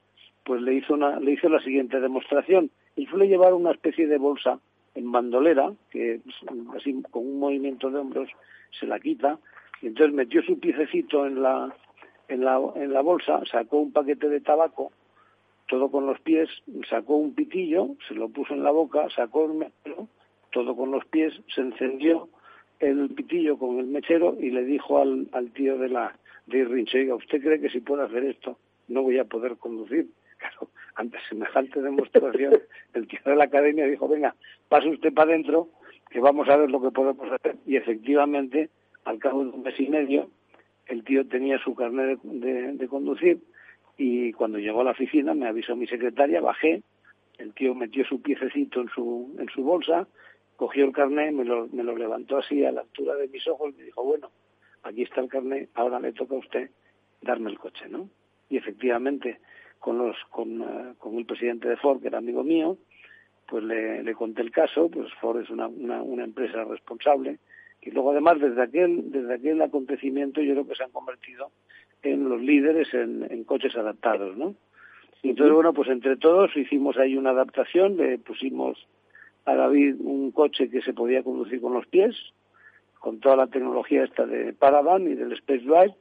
pues le hizo, una, le hizo la siguiente demostración. Y suele llevar una especie de bolsa en bandolera, que así con un movimiento de hombros se la quita, y entonces metió su piececito en la, en la, en la bolsa, sacó un paquete de tabaco, todo con los pies, sacó un pitillo, se lo puso en la boca, sacó el mechero, todo con los pies, se encendió el pitillo con el mechero y le dijo al, al tío de la de Irrinche, oiga, ¿usted cree que si puedo hacer esto no voy a poder conducir? Claro, ante semejante demostración, el tío de la academia dijo, venga, pase usted para adentro, que vamos a ver lo que podemos hacer. Y efectivamente, al cabo de un mes y medio, el tío tenía su carnet de, de conducir y cuando llegó a la oficina me avisó mi secretaria, bajé, el tío metió su piececito en su, en su bolsa, cogió el carnet, me lo, me lo levantó así a la altura de mis ojos y me dijo, bueno, aquí está el carnet, ahora le toca a usted darme el coche, ¿no? Y efectivamente, con, los, con, eh, con el presidente de Ford, que era amigo mío, pues le, le conté el caso, pues Ford es una, una, una, empresa responsable, y luego además desde aquel, desde aquel acontecimiento yo creo que se han convertido en los líderes en, en coches adaptados, ¿no? Y entonces, bueno, pues entre todos hicimos ahí una adaptación, le pusimos a David un coche que se podía conducir con los pies, con toda la tecnología esta de Paravan y del Space Drive.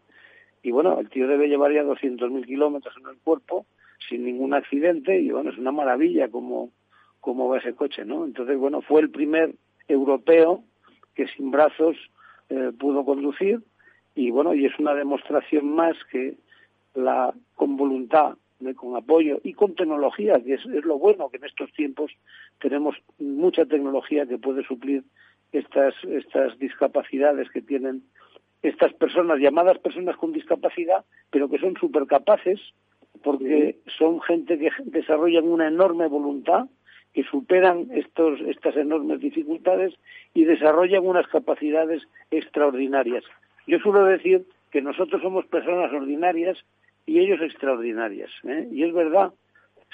Y bueno, el tío debe llevar ya 200.000 kilómetros en el cuerpo sin ningún accidente y bueno, es una maravilla como, cómo va ese coche, ¿no? Entonces, bueno, fue el primer europeo que sin brazos eh, pudo conducir y bueno, y es una demostración más que la con voluntad, con apoyo y con tecnología, que es, lo bueno que en estos tiempos tenemos mucha tecnología que puede suplir estas estas discapacidades que tienen estas personas llamadas personas con discapacidad, pero que son súper capaces porque son gente que desarrollan una enorme voluntad que superan estos, estas enormes dificultades y desarrollan unas capacidades extraordinarias. Yo suelo decir que nosotros somos personas ordinarias y ellos extraordinarias. ¿eh? Y es verdad,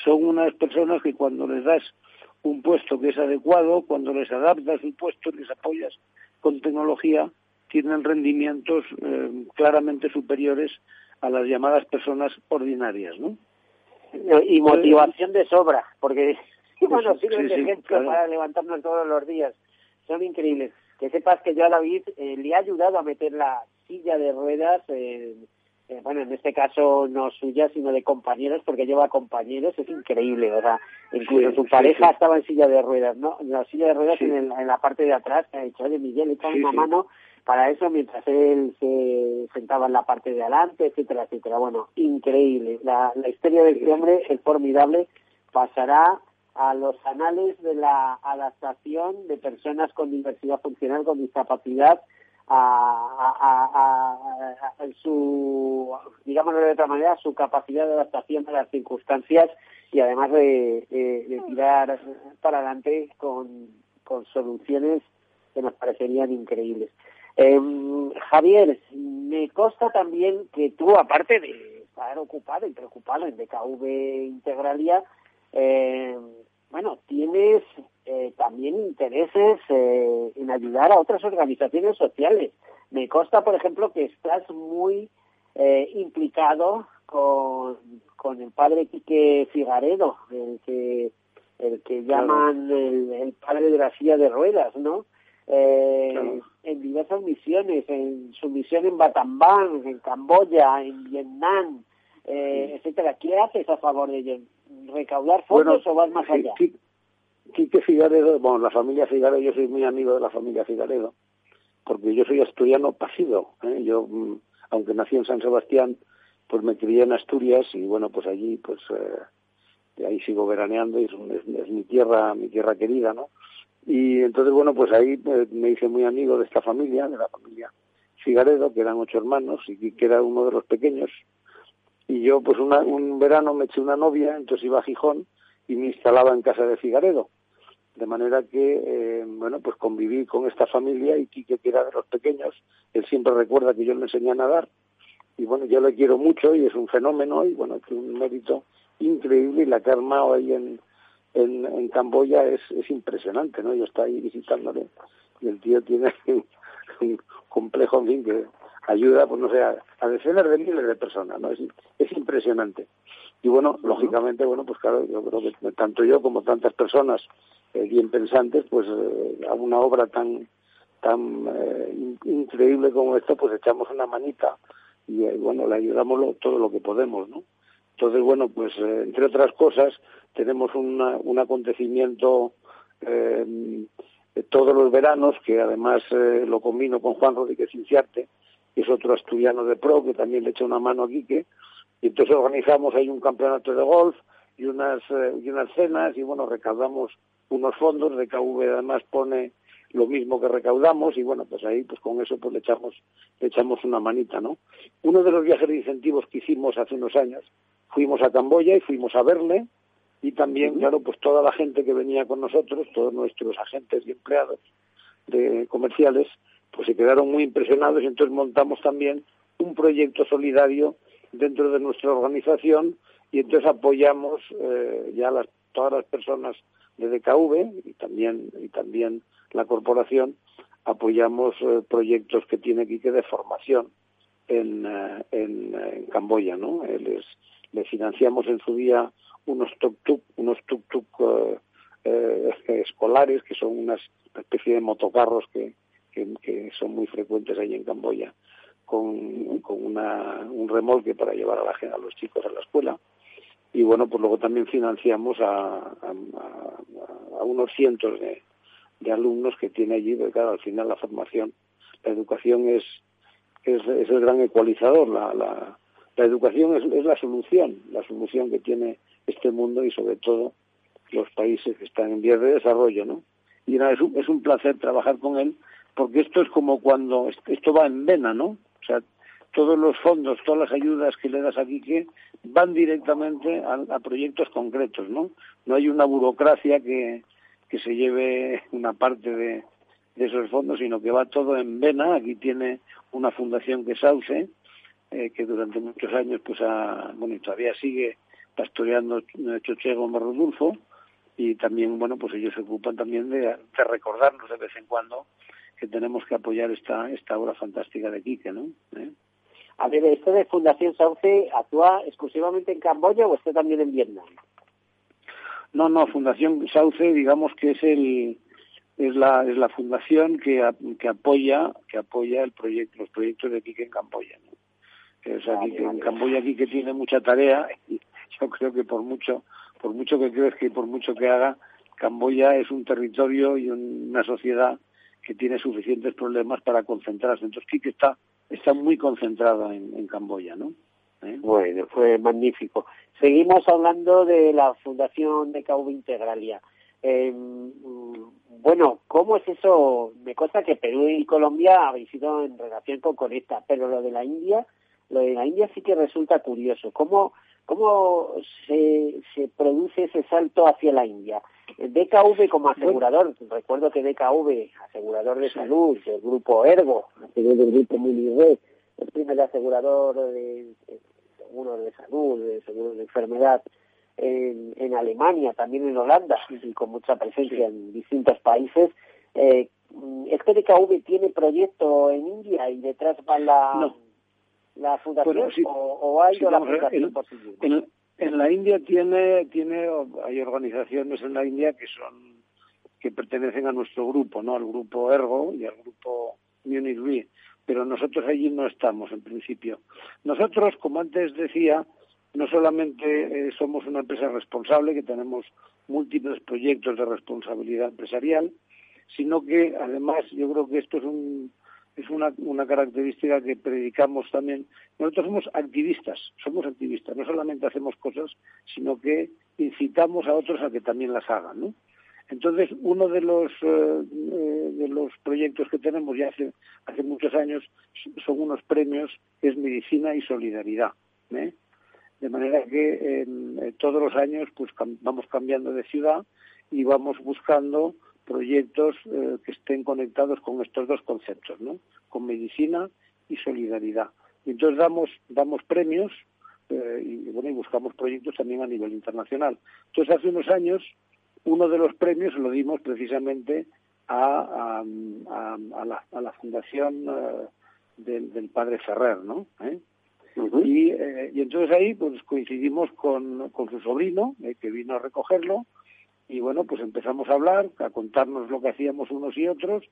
son unas personas que cuando les das un puesto que es adecuado, cuando les adaptas un puesto, les apoyas con tecnología, tienen rendimientos eh, claramente superiores a las llamadas personas ordinarias, ¿no? Y motivación de sobra, porque bueno, sirven de ejemplo para levantarnos todos los días. Son increíbles. Que sepas que yo a David eh, le he ayudado a meter la silla de ruedas, eh, eh, bueno, en este caso no suya, sino de compañeros, porque lleva compañeros, es increíble, o sea, incluso su pareja estaba en silla de ruedas, ¿no? En la silla de ruedas en, la parte de atrás, que ha dicho, oye, Miguel, echa una mano para eso mientras él se sentaba en la parte de adelante, etcétera, etcétera. Bueno, increíble. La, la historia de este hombre es formidable. Pasará a los anales de la adaptación de personas con diversidad funcional, con discapacidad, a, su, digámoslo de otra manera, su capacidad de adaptación a las circunstancias y además de, tirar para adelante con, con, soluciones que nos parecerían increíbles. Em, Javier, me consta también que tú, aparte de estar ocupado y preocupado en DKV Integralia, eh, bueno, tienes eh, también intereses eh, en ayudar a otras organizaciones sociales. Me consta, por ejemplo, que estás muy eh, implicado con, con el padre Quique Figaredo, el que, el que llaman el, padre de la silla de ruedas, ¿no? Eh, En diversas misiones, en su misión en Batambán, en Camboya, en Vietnam, eh, etcétera. ¿Qué haces a favor de ellos? ¿Recaudar fondos o vas más allá? Quique Figaredo, bueno, la familia Figaredo, yo soy muy amigo de la familia Figaredo, porque yo soy asturiano pasido. ¿eh? Yo, mm, aunque nací en San Sebastián, pues me crié en Asturias y bueno, pues allí, pues eh, de ahí sigo veraneando y es, mi tierra, mi tierra querida, ¿no? Y entonces, bueno, pues ahí me hice muy amigo de esta familia, de la familia Figaredo, que eran ocho hermanos y que era uno de los pequeños, y yo pues un verano me eché una novia, entonces iba a Gijón y me instalaba en casa de Figaredo. De manera que, eh, bueno, pues conviví con esta familia y Quique, que era de los pequeños, él siempre recuerda que yo le enseñé a nadar. Y bueno, yo le quiero mucho y es un fenómeno y bueno, es un mérito increíble y la que ha armado ahí en, en, en Camboya es, es impresionante, ¿no? Yo estoy ahí visitándole y el tío tiene un complejo, en fin, que ayuda, pues no sé, a, decenas de miles de personas, ¿no? Es, es impresionante. Y bueno, lógicamente, bueno, pues claro, yo creo que tanto yo como tantas personas eh, bien pensantes, pues eh, a una obra tan tan eh, increíble como esta, pues echamos una manita y bueno, le ayudamos todo lo que podemos, ¿no? Entonces, bueno, pues entre otras cosas, tenemos un acontecimiento todos los veranos, que además lo combino con Juan Rodríguez Inciarte, que es otro asturiano de pro, que también le echa una mano a Quique, y entonces organizamos ahí un campeonato de golf y unas, eh, y unas cenas, y bueno, recaudamos unos fondos, de KV además pone lo mismo que recaudamos y bueno pues ahí pues con eso pues le echamos le echamos una manita no uno de los viajes de incentivos que hicimos hace unos años fuimos a Camboya y fuimos a verle y también claro pues toda la gente que venía con nosotros todos nuestros agentes y empleados de comerciales pues se quedaron muy impresionados y entonces montamos también un proyecto solidario dentro de nuestra organización y entonces apoyamos eh, ya las, todas las personas de DKV y también y también la corporación apoyamos eh, proyectos que tiene aquí que de formación en, eh, en, Camboya, ¿no? Les, les financiamos en su día unos tuk-tuk, unos tuk-tuk escolares que son unas especie de motocarros que, que, son muy frecuentes ahí en Camboya, con, con una, un remolque para llevar a, la, a los chicos a la escuela. y bueno, pues luego también financiamos a, a, unos cientos de, de, alumnos que tiene allí, porque claro, al final la formación, la educación es, es, es el gran ecualizador, la, la, la educación es, la solución, la solución que tiene este mundo y sobre todo los países que están en vías de desarrollo, ¿no? Y nada, es, un, es un placer trabajar con él, porque esto es como cuando, esto va en vena, ¿no? O sea, todos los fondos, todas las ayudas que le das a Quique van directamente a, proyectos concretos, ¿no? No hay una burocracia que, que se lleve una parte de, de, esos fondos, sino que va todo en vena. Aquí tiene una fundación que es Sauce, eh, que durante muchos años, pues, ha, bueno, y todavía sigue pastoreando Choche Gómez Rodulfo, y también, bueno, pues ellos se ocupan también de, de recordarnos de vez en cuando que tenemos que apoyar esta, esta obra fantástica de Quique, ¿no? ¿Eh? A ver, ¿esto de Fundación Sauce actúa exclusivamente en Camboya o está también en Vietnam? No, no, Fundación Sauce, digamos que es el es la es la fundación que, que apoya que apoya el proyecto los proyectos de Quique en Camboya. ¿no? O sea, en Camboya aquí que tiene mucha tarea y yo creo que por mucho por mucho que crees que por mucho que haga Camboya es un territorio y una sociedad que tiene suficientes problemas para concentrarse. Entonces Quique está está muy concentrada en, Camboya, ¿no? ¿Eh? Bueno, fue magnífico. Seguimos hablando de la Fundación de Cauve Integralia. Eh, bueno, ¿cómo es eso? Me consta que Perú y Colombia habéis sido en relación con Conecta, pero lo de la India, lo de la India sí que resulta curioso. ¿Cómo, cómo se, se produce ese salto hacia la India? DKV como asegurador, recuerdo que DKV, asegurador de salud, el grupo Ergo, del grupo el primer asegurador de seguros de salud, de seguros de enfermedad en, en, Alemania, también en Holanda, y con mucha presencia en distintos países. Eh, ¿Es que DKV tiene proyecto en India y detrás va la, la fundación o, ha ido la fundación por sí en la India tiene, tiene, hay organizaciones en la India que son, que pertenecen a nuestro grupo, ¿no? Al grupo Ergo y al grupo Munich Re, pero nosotros allí no estamos en principio. Nosotros, como antes decía, no solamente eh, somos una empresa responsable, que tenemos múltiples proyectos de responsabilidad empresarial, sino que además yo creo que esto es un, es una, una característica que predicamos también. Nosotros somos activistas, somos activistas, no solamente hacemos cosas, sino que incitamos a otros a que también las hagan, ¿no? Entonces, uno de los eh, eh, de los proyectos que tenemos ya hace, hace muchos años son unos premios es medicina y solidaridad, ¿eh? De manera que todos los años pues vamos cambiando de ciudad y vamos buscando proyectos eh, que estén conectados con estos dos conceptos, ¿no? Con medicina y solidaridad. Y entonces damos, damos premios eh, y, bueno, y buscamos proyectos también a nivel internacional. Entonces hace unos años uno de los premios lo dimos precisamente a, a, la, a la, fundación eh, del, del, padre Ferrer, ¿no? y, y, entonces ahí pues coincidimos con, con su sobrino, que vino a recogerlo, y bueno, pues empezamos a hablar, a contarnos lo que hacíamos unos y otros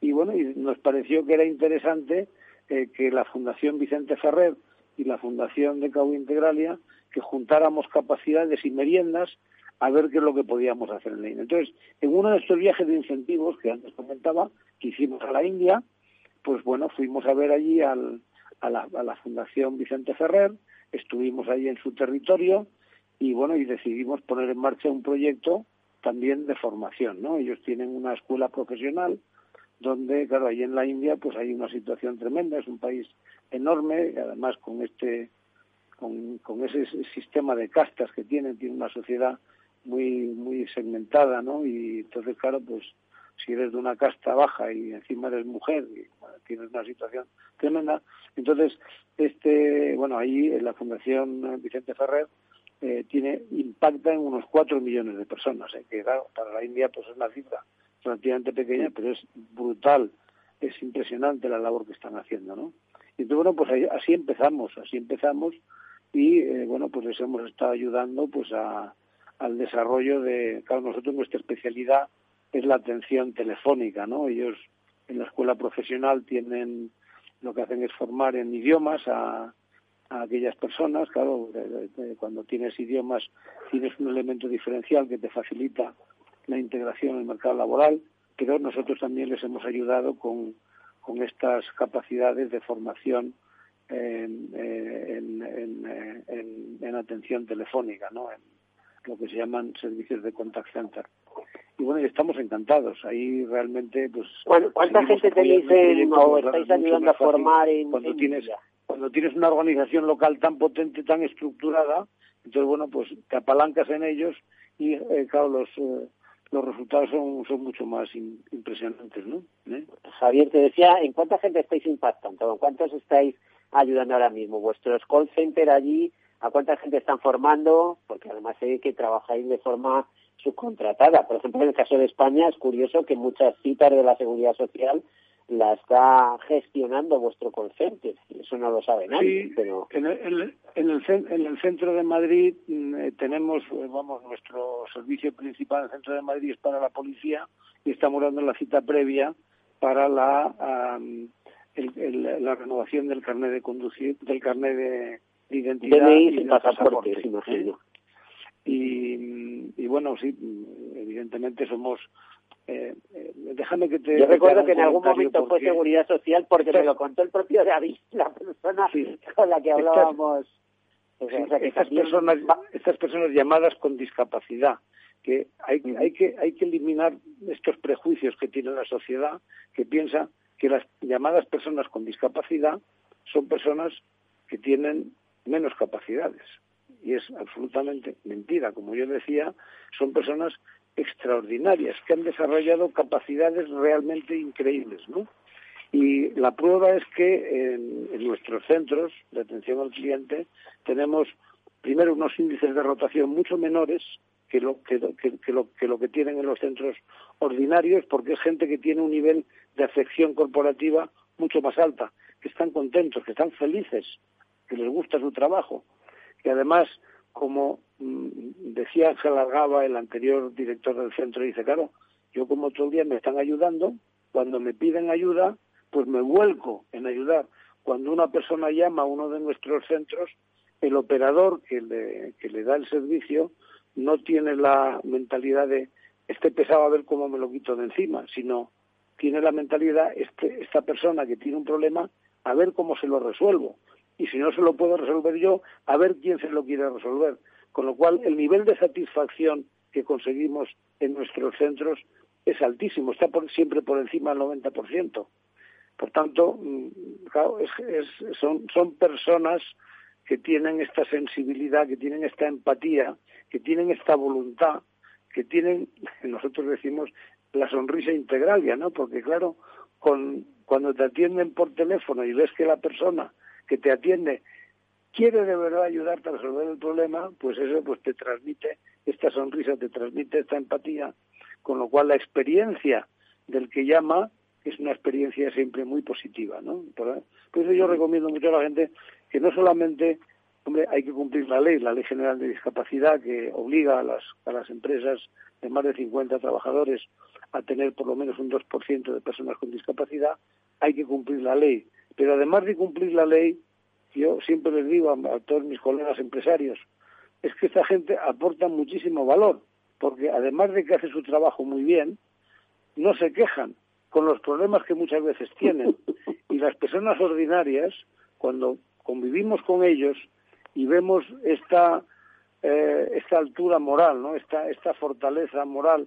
y bueno, y nos pareció que era interesante eh, que la Fundación Vicente Ferrer y la Fundación de Cabo Integralia que juntáramos capacidades y meriendas a ver qué es lo que podíamos hacer en la India. Entonces, en uno de estos viajes de incentivos que antes comentaba, que hicimos a la India, pues bueno, fuimos a ver allí al, a, la, a la Fundación Vicente Ferrer, estuvimos allí en su territorio y bueno, y decidimos poner en marcha un proyecto también de formación, ¿no? Ellos tienen una escuela profesional donde, claro, ahí en la India pues hay una situación tremenda, es un país enorme, además con este con, con ese sistema de castas que tienen, tiene una sociedad muy muy segmentada, ¿no? Y entonces, claro, pues si eres de una casta baja y encima eres mujer y tienes una situación tremenda, entonces este, bueno, ahí en la Fundación Vicente Ferrer eh, tiene impacta en unos 4 millones de personas, eh, que claro, para la India pues es una cifra relativamente pequeña, pero es brutal, es impresionante la labor que están haciendo, ¿no? Y entonces, bueno, pues así empezamos, así empezamos y, eh, bueno, pues les hemos estado ayudando pues a, al desarrollo de, claro, nosotros nuestra especialidad es la atención telefónica, ¿no? Ellos en la escuela profesional tienen, lo que hacen es formar en idiomas a, a aquellas personas, claro, cuando tienes idiomas tienes un elemento diferencial que te facilita la integración en el mercado laboral, pero nosotros también les hemos ayudado con, con estas capacidades de formación en, en, en, en, atención telefónica, ¿no? en lo que se llaman servicios de contact center. Y bueno, estamos encantados. Ahí realmente, pues. ¿Cuánta gente tenéis o estáis ayudando a formar en, cuando tienes Cuando tienes una organización local tan potente, tan estructurada, entonces, bueno, pues te apalancas en ellos y, eh, claro, los. Eh, los resultados son, son mucho más impresionantes, ¿no? ¿Eh? Javier, te decía, ¿en cuánta gente estáis impactando? ¿Cuántos estáis ayudando ahora mismo? ¿Vuestros call center allí? ¿A cuánta gente están formando? Porque además sé que trabajáis de forma subcontratada. Por ejemplo, en el caso de España es curioso que muchas citas de la Seguridad Social la está gestionando vuestro call center. Eso no lo sabe nadie. Sí, pero... en, el, en, el, en el centro de Madrid mm, eh, tenemos, eh, vamos, nuestro servicio principal en el centro de Madrid es para la policía y estamos dando la cita previa para la el, la renovación del carnet de conducir, del carnet de, identidad y, pasaporte, imagino. Y, y bueno, sí, evidentemente somos eh, eh, déjame que te. Yo recuerdo que en algún momento fue seguridad social porque me lo contó el propio David, la persona con la que hablábamos. estas, personas, estas personas llamadas con discapacidad, que hay, hay, que hay que eliminar estos prejuicios que tiene la sociedad, que piensa que las llamadas personas con discapacidad son personas que tienen menos capacidades. Y es absolutamente mentira. Como yo decía, son personas extraordinarias, que han desarrollado capacidades realmente increíbles, ¿no? Y la prueba es que en, nuestros centros de atención al cliente tenemos primero unos índices de rotación mucho menores que lo que, que, lo, que lo que tienen en los centros ordinarios, porque es gente que tiene un nivel de afección corporativa mucho más alta, que están contentos, que están felices, que les gusta su trabajo, que además como decía Ángel Argaba, el anterior director del centro, dice, claro, yo como todo el día me están ayudando, cuando me piden ayuda, pues me vuelco en ayudar. Cuando una persona llama a uno de nuestros centros, el operador que le, que le da el servicio no tiene la mentalidad de este pesado a ver cómo me lo quito de encima, sino tiene la mentalidad este, esta persona que tiene un problema a ver cómo se lo resuelvo y si no se lo puedo resolver yo, a ver quién se lo quiere resolver. Con lo cual, el nivel de satisfacción que conseguimos en nuestros centros es altísimo, está por, siempre por encima del 90%. Por tanto, mm, claro, es, son, son personas que tienen esta sensibilidad, que tienen esta empatía, que tienen esta voluntad, que tienen, nosotros decimos, la sonrisa integral ya, ¿no? Porque claro, con, cuando te atienden por teléfono y ves que la persona que te atiende quiere de verdad ayudarte a resolver el problema, pues eso pues te transmite esta sonrisa, te transmite esta empatía, con lo cual la experiencia del que llama es una experiencia siempre muy positiva, ¿no? Por, eso yo recomiendo mucho a la gente que no solamente, hombre, hay que cumplir la ley, la Ley General de Discapacidad, que obliga a las, a las empresas de más de 50 trabajadores a tener por lo menos un 2% de personas con discapacidad, hay que cumplir la ley, pero además de cumplir la ley, yo siempre les digo a, todos mis colegas empresarios, es que esta gente aporta muchísimo valor, porque además de que hace su trabajo muy bien, no se quejan con los problemas que muchas veces tienen. Y las personas ordinarias, cuando convivimos con ellos y vemos esta, eh, esta altura moral, ¿no? esta, esta fortaleza moral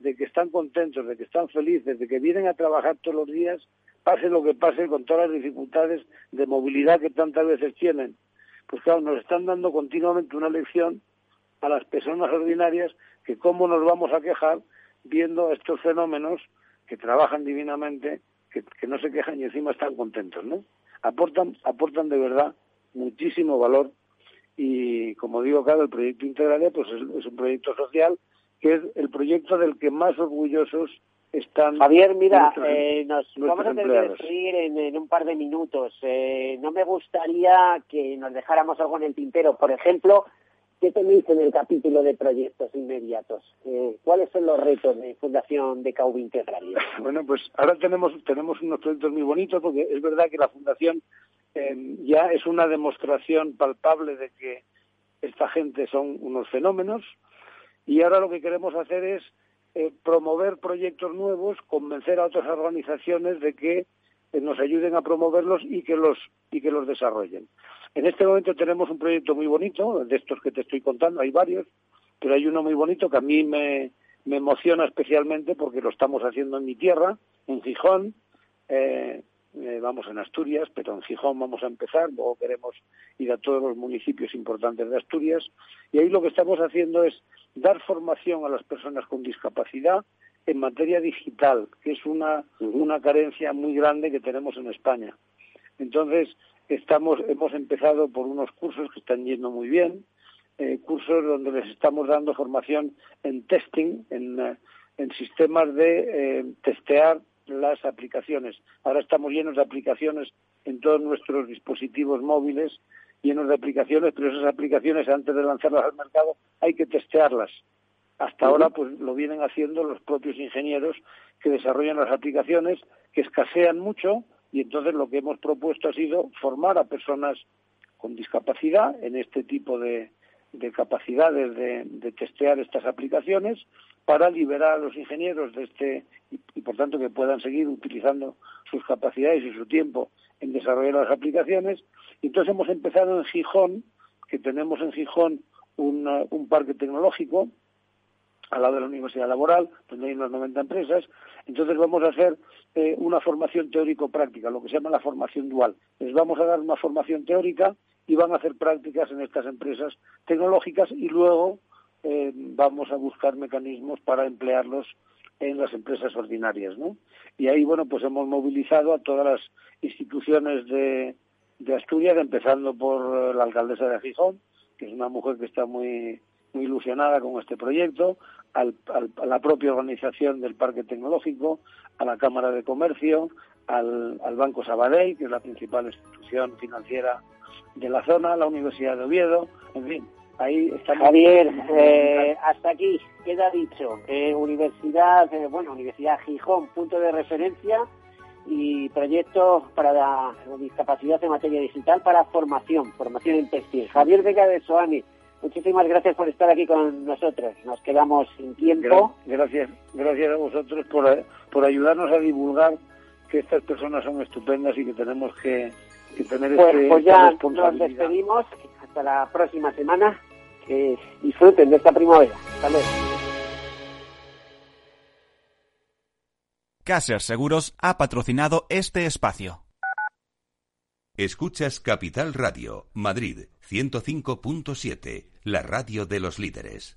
de que están contentos, de que están felices, de que vienen a trabajar todos los días, pase lo que pase con todas las dificultades de movilidad que tantas veces tienen. Pues claro, nos están dando continuamente una lección a las personas ordinarias que cómo nos vamos a quejar viendo estos fenómenos que trabajan divinamente, que, no se quejan y encima están contentos, ¿no? Aportan, aportan de verdad muchísimo valor y como digo, claro, el proyecto Integralia pues es un proyecto social que es el proyecto del que más orgullosos están... Javier, mira, eh, nos vamos a tener que despedir en, un par de minutos. Eh, no me gustaría que nos dejáramos algo en el tintero. Por ejemplo, ¿qué tenéis en el capítulo de proyectos inmediatos? Eh, ¿Cuáles son los retos de Fundación de CAUB Integralia? Bueno, pues ahora tenemos, tenemos unos proyectos muy bonitos porque es verdad que la Fundación eh, ya es una demostración palpable de que esta gente son unos fenómenos y ahora lo que queremos hacer es eh, promover proyectos nuevos, convencer a otras organizaciones de que eh, nos ayuden a promoverlos y que los y que los desarrollen. En este momento tenemos un proyecto muy bonito, de estos que te estoy contando, hay varios, pero hay uno muy bonito que a mí me, me emociona especialmente porque lo estamos haciendo en mi tierra, en Gijón, eh, eh, vamos en Asturias, pero en Gijón vamos a empezar, luego queremos ir a todos los municipios importantes de Asturias, y ahí lo que estamos haciendo es dar formación a las personas con discapacidad en materia digital, que es una, una carencia muy grande que tenemos en España. Entonces, estamos, hemos empezado por unos cursos que están yendo muy bien, eh, cursos donde les estamos dando formación en testing, en, eh, en sistemas de eh, testear las aplicaciones. Ahora estamos llenos de aplicaciones en todos nuestros dispositivos móviles, llenos de aplicaciones, pero esas aplicaciones antes de lanzarlas al mercado hay que testearlas. Hasta ahora pues lo vienen haciendo los propios ingenieros que desarrollan las aplicaciones, que escasean mucho y entonces lo que hemos propuesto ha sido formar a personas con discapacidad en este tipo de, de capacidades de, de, testear estas aplicaciones para liberar a los ingenieros de este y, por tanto que puedan seguir utilizando sus capacidades y su tiempo en desarrollar las aplicaciones. Y entonces hemos empezado en Gijón, que tenemos en Gijón un, un parque tecnológico al lado de la Universidad Laboral, donde hay unas 90 empresas. Entonces vamos a hacer eh, una formación teórico-práctica, lo que se llama la formación dual. Les vamos a dar una formación teórica y van a hacer prácticas en estas empresas tecnológicas y luego eh, vamos a buscar mecanismos para emplearlos en las empresas ordinarias, ¿no? Y ahí, bueno, pues hemos movilizado a todas las instituciones de, Asturias, empezando por la alcaldesa de Gijón, que es una mujer que está muy muy ilusionada con este proyecto, al, al, a la propia organización del Parque Tecnológico, a la Cámara de Comercio, al, al Banco Sabadell, que es la principal institución financiera de la zona, la Universidad de Oviedo, en fin, ahí estamos. Javier, eh, hasta aquí queda dicho. Eh, universidad, eh, bueno, Universidad Gijón, punto de referencia y proyectos para la, la discapacidad en materia digital para formación, formación en textil. Javier Vega de Soani, muchísimas gracias por estar aquí con nosotros. Nos quedamos sin tiempo. Gracias, gracias a vosotros por, por ayudarnos a divulgar que estas personas son estupendas y que tenemos que, que tener pues, este, pues ya nos despedimos. Hasta la próxima semana. Que disfruten de esta primavera. Hasta luego. Caser Seguros ha patrocinado este espacio. Escuchas Capital Radio, Madrid 105.7, la radio de los líderes.